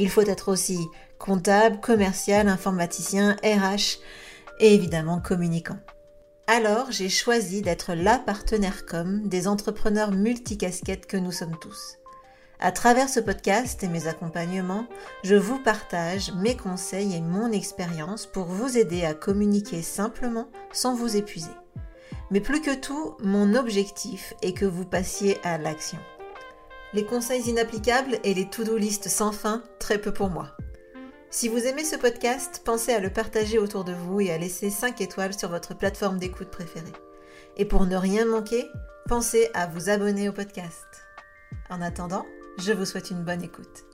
Il faut être aussi comptable, commercial, informaticien, RH et évidemment communicant. Alors j'ai choisi d'être la partenaire com des entrepreneurs multicasquettes que nous sommes tous. À travers ce podcast et mes accompagnements, je vous partage mes conseils et mon expérience pour vous aider à communiquer simplement sans vous épuiser. Mais plus que tout, mon objectif est que vous passiez à l'action. Les conseils inapplicables et les to-do list sans fin, très peu pour moi. Si vous aimez ce podcast, pensez à le partager autour de vous et à laisser 5 étoiles sur votre plateforme d'écoute préférée. Et pour ne rien manquer, pensez à vous abonner au podcast. En attendant, je vous souhaite une bonne écoute.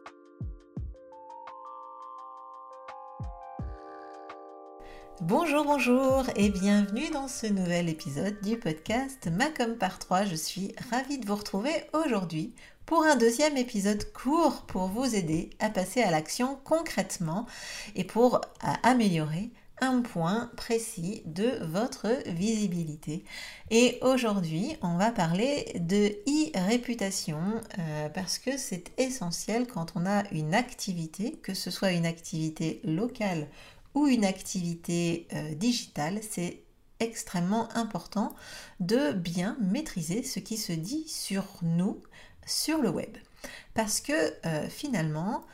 Bonjour, bonjour et bienvenue dans ce nouvel épisode du podcast Macom par 3. Je suis ravie de vous retrouver aujourd'hui pour un deuxième épisode court pour vous aider à passer à l'action concrètement et pour améliorer un point précis de votre visibilité. Et aujourd'hui, on va parler de e-réputation euh, parce que c'est essentiel quand on a une activité, que ce soit une activité locale ou une activité euh, digitale, c'est extrêmement important de bien maîtriser ce qui se dit sur nous sur le web. Parce que euh, finalement,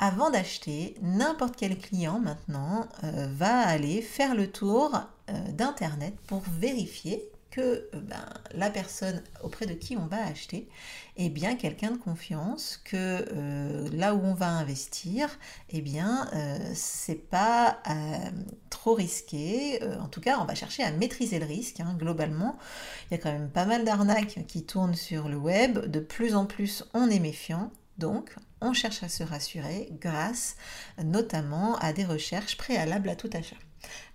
avant d'acheter, n'importe quel client maintenant euh, va aller faire le tour d'Internet pour vérifier que euh, ben, la personne auprès de qui on va acheter est bien quelqu'un de confiance, que euh, là où on va investir, eh bien, euh, c'est pas trop risqué. en tout cas, on va chercher à maîtriser le risque. Hein, globalement, il y a quand même pas mal d'arnaques qui tournent sur le web. De plus en plus, on est méfiant. Donc, on cherche à se rassurer grâce notamment à des recherches préalables à tout achat.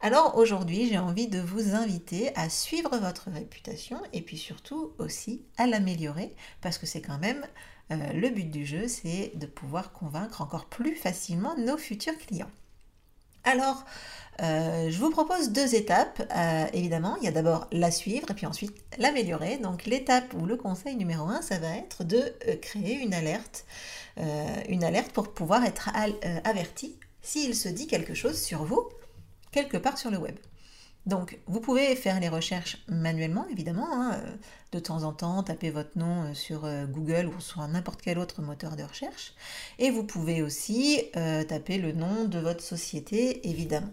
Alors aujourd'hui, j'ai envie de vous inviter à suivre votre réputation et puis surtout aussi à l'améliorer parce que c'est quand même euh, le but du jeu, c'est de pouvoir convaincre encore plus facilement nos futurs clients. Alors, euh, je vous propose deux étapes, euh, évidemment. Il y a d'abord la suivre et puis ensuite l'améliorer. Donc l'étape ou le conseil numéro un, ça va être de créer une alerte. une alerte pour pouvoir être averti s'il se dit quelque chose sur vous quelque part sur le web. Donc, vous pouvez faire les recherches manuellement, évidemment. Hein, euh, de temps en temps, taper votre nom euh, sur euh, Google ou sur n'importe quel autre moteur de recherche. Et vous pouvez aussi taper le nom de votre société, évidemment.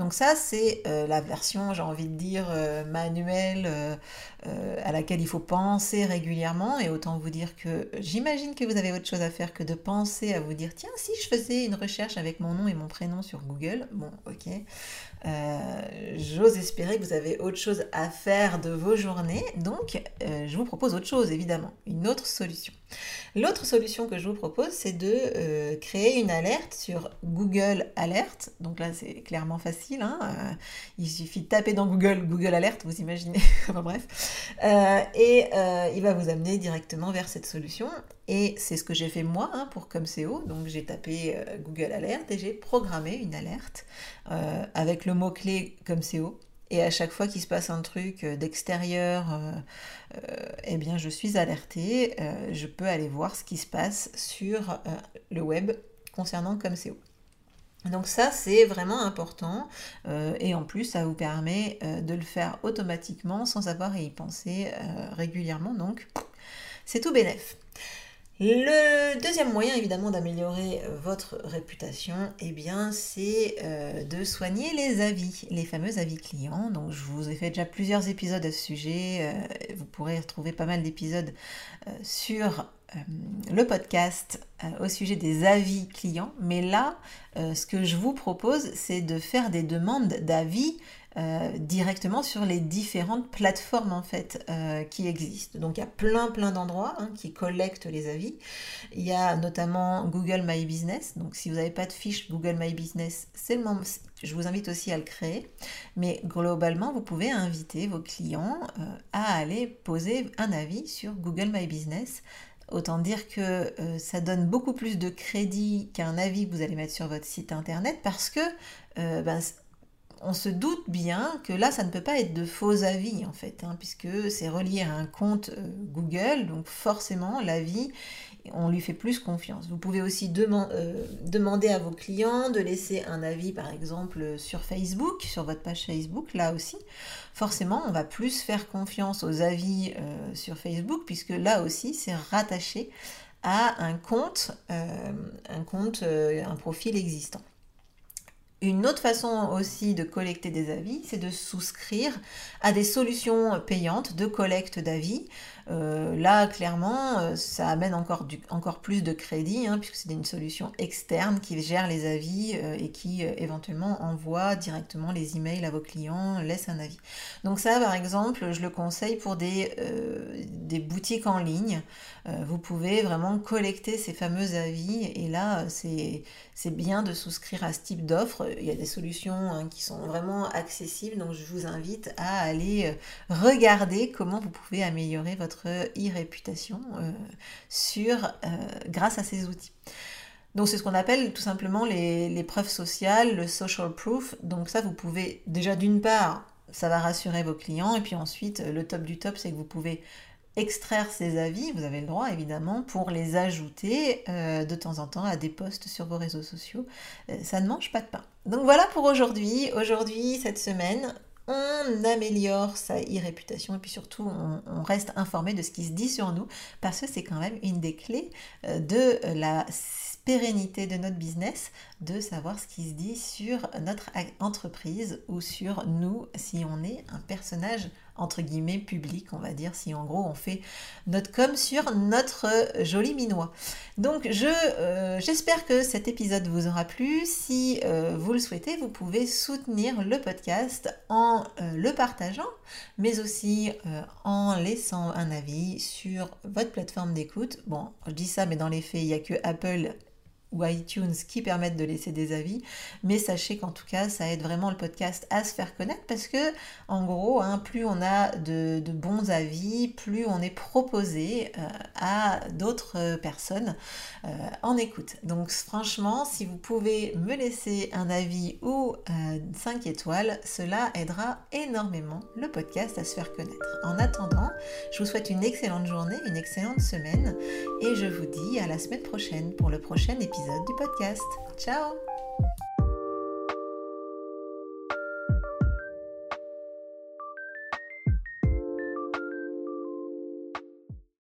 Donc ça, c'est la version, j'ai envie de dire, manuelle à laquelle il faut penser régulièrement. Et autant vous dire que j'imagine que vous avez autre chose à faire que de penser à vous dire, tiens, si je faisais une recherche avec mon nom et mon prénom sur Google, bon, ok. Euh, j'ose espérer que vous avez autre chose à faire de vos journées, donc euh, je vous propose autre chose évidemment, une autre solution. L'autre solution que je vous propose, c'est de euh, créer une alerte sur Google Alert. Donc là, c'est clairement facile. Hein, il suffit de taper dans Google Google Alert, vous imaginez. enfin bref. et il va vous amener directement vers cette solution. Et c'est ce que j'ai fait moi hein, pour ComCO. Donc j'ai tapé euh, Google Alert et j'ai programmé une alerte euh, avec le mot-clé ComCO. Et à chaque fois qu'il se passe un truc euh, d'extérieur, eh bien je suis alertée. je peux aller voir ce qui se passe sur le web concernant ComCO. Donc ça, c'est vraiment important et en plus, ça vous permet de le faire automatiquement sans avoir à y penser régulièrement. Donc, c'est tout bénef. Le deuxième moyen évidemment d'améliorer euh, votre réputation, eh bien c'est euh, de soigner les avis, les fameux avis clients. Donc je vous ai fait déjà plusieurs épisodes à ce sujet. Euh, vous pourrez retrouver pas mal d'épisodes sur le podcast au sujet des avis clients. Mais là, ce que je vous propose, c'est de faire des demandes d'avis euh, directement sur les différentes plateformes en fait euh, qui existent. Donc il y a plein plein d'endroits hein, qui collectent les avis. Il y a notamment Google My Business. Donc si vous n'avez pas de fiche Google My Business, c'est le moment. Je vous invite aussi à le créer. Mais globalement, vous pouvez inviter vos clients euh, à aller poser un avis sur Google My Business. Autant dire que ça donne beaucoup plus de crédit qu'un avis que vous allez mettre sur votre site internet parce que ben, on se doute bien que là, ça ne peut pas être de faux avis, en fait, hein, puisque c'est relié à un compte euh, Google, donc forcément, l'avis, on lui fait plus confiance. Vous pouvez aussi euh, demander à vos clients de laisser un avis, par exemple, sur Facebook, sur votre page Facebook, là aussi. Forcément, on va plus faire confiance aux avis euh, sur Facebook, puisque là aussi, c'est rattaché à un compte, un compte, un profil existant. Une autre façon aussi de collecter des avis, c'est de souscrire à des solutions payantes de collecte d'avis. Euh, là, clairement, euh, ça amène encore, du, encore plus de crédit, hein, puisque c'est une solution externe qui gère les avis euh, et qui éventuellement envoie directement les emails à vos clients, laisse un avis. Donc ça, par exemple, je le conseille pour des, des boutiques en ligne. vous pouvez vraiment collecter ces fameux avis et là, c'est bien de souscrire à ce type d'offre. Il y a des solutions hein, qui sont vraiment accessibles, donc je vous invite à aller regarder comment vous pouvez améliorer votre e-réputation euh, sur, euh, grâce à ces outils. Donc c'est ce qu'on appelle tout simplement les, preuves sociales, le social proof. Donc ça, vous pouvez déjà d'une part, ça va rassurer vos clients, et puis ensuite, le top du top, c'est que vous pouvez extraire ces avis, vous avez le droit évidemment, pour les ajouter euh, de temps en temps à des posts sur vos réseaux sociaux. ça ne mange pas de pain. Donc voilà pour aujourd'hui. Aujourd'hui, cette semaine, on améliore sa e-réputation et puis surtout on, reste informé de ce qui se dit sur nous parce que c'est quand même une des clés euh, de la pérennité de notre business, de savoir ce qui se dit sur notre entreprise ou sur nous si on est un personnage entre guillemets public, on va dire, si en gros on fait notre com sur notre joli minois. Donc je euh, j'espère que cet épisode vous aura plu. Si euh, vous le souhaitez, vous pouvez soutenir le podcast en euh, le partageant, mais aussi en laissant un avis sur votre plateforme d'écoute. Bon, je dis ça, mais dans les faits, il n'y a que Apple ou iTunes qui permettent de laisser des avis. Mais sachez qu'en tout cas, ça aide vraiment le podcast à se faire connaître parce que, en gros, hein, plus on a de, bons avis, plus on est proposé euh, à d'autres personnes euh, en écoute. Donc, franchement, si vous pouvez me laisser un avis ou 5 euh, étoiles, cela aidera énormément le podcast à se faire connaître. En attendant, je vous souhaite une excellente journée, une excellente semaine et je vous dis à la semaine prochaine pour le prochain épisode du podcast. Ciao